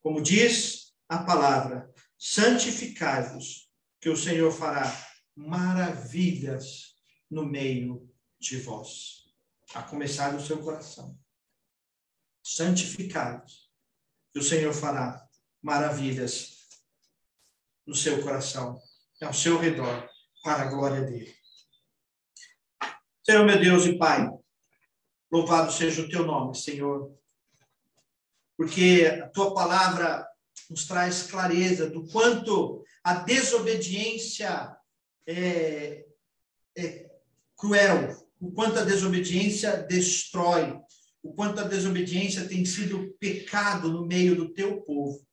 Como diz a palavra, santificai-vos, que o Senhor fará maravilhas no meio de vós a começar no seu coração. Santificados. E o Senhor fará maravilhas no seu coração, ao seu redor, para a glória dele. Senhor, meu Deus e Pai, louvado seja o teu nome, Senhor, porque a tua palavra nos traz clareza do quanto a desobediência é, é cruel, o quanto a desobediência destrói, o quanto a desobediência tem sido pecado no meio do teu povo.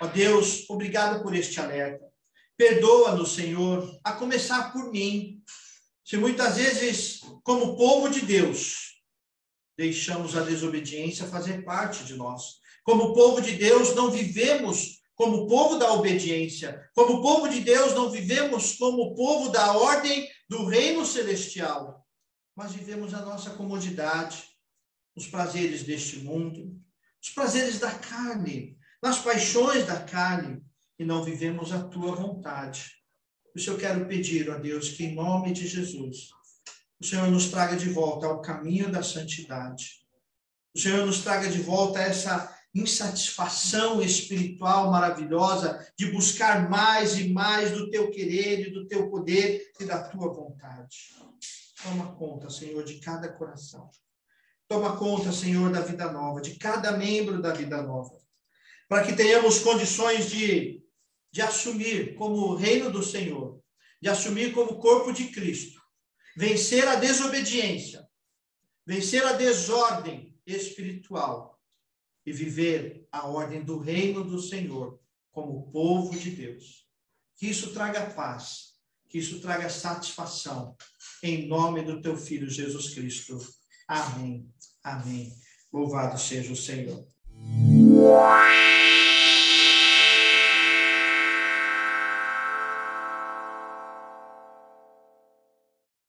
Ó Deus, obrigado por este alerta. Perdoa-nos, Senhor, a começar por mim. Se muitas vezes, como povo de Deus, deixamos a desobediência fazer parte de nós. Como povo de Deus, não vivemos como povo da obediência. Como povo de Deus, não vivemos como povo da ordem do reino celestial mas vivemos a nossa comodidade, os prazeres deste mundo, os prazeres da carne, nas paixões da carne, e não vivemos a tua vontade. Isso eu quero pedir a Deus que, em nome de Jesus, o Senhor nos traga de volta ao caminho da santidade. O Senhor nos traga de volta essa insatisfação espiritual maravilhosa de buscar mais e mais do teu querer e do teu poder e da tua vontade. Toma conta, Senhor, de cada coração. Toma conta, Senhor, da vida nova, de cada membro da vida nova. para que tenhamos condições de, de assumir como reino do Senhor, de assumir como corpo de Cristo, vencer a desobediência, vencer a desordem espiritual e viver a ordem do reino do Senhor como povo de Deus. Que isso traga paz, que isso traga satisfação, em nome do teu filho Jesus Cristo. Amém. Amém. Louvado seja o Senhor.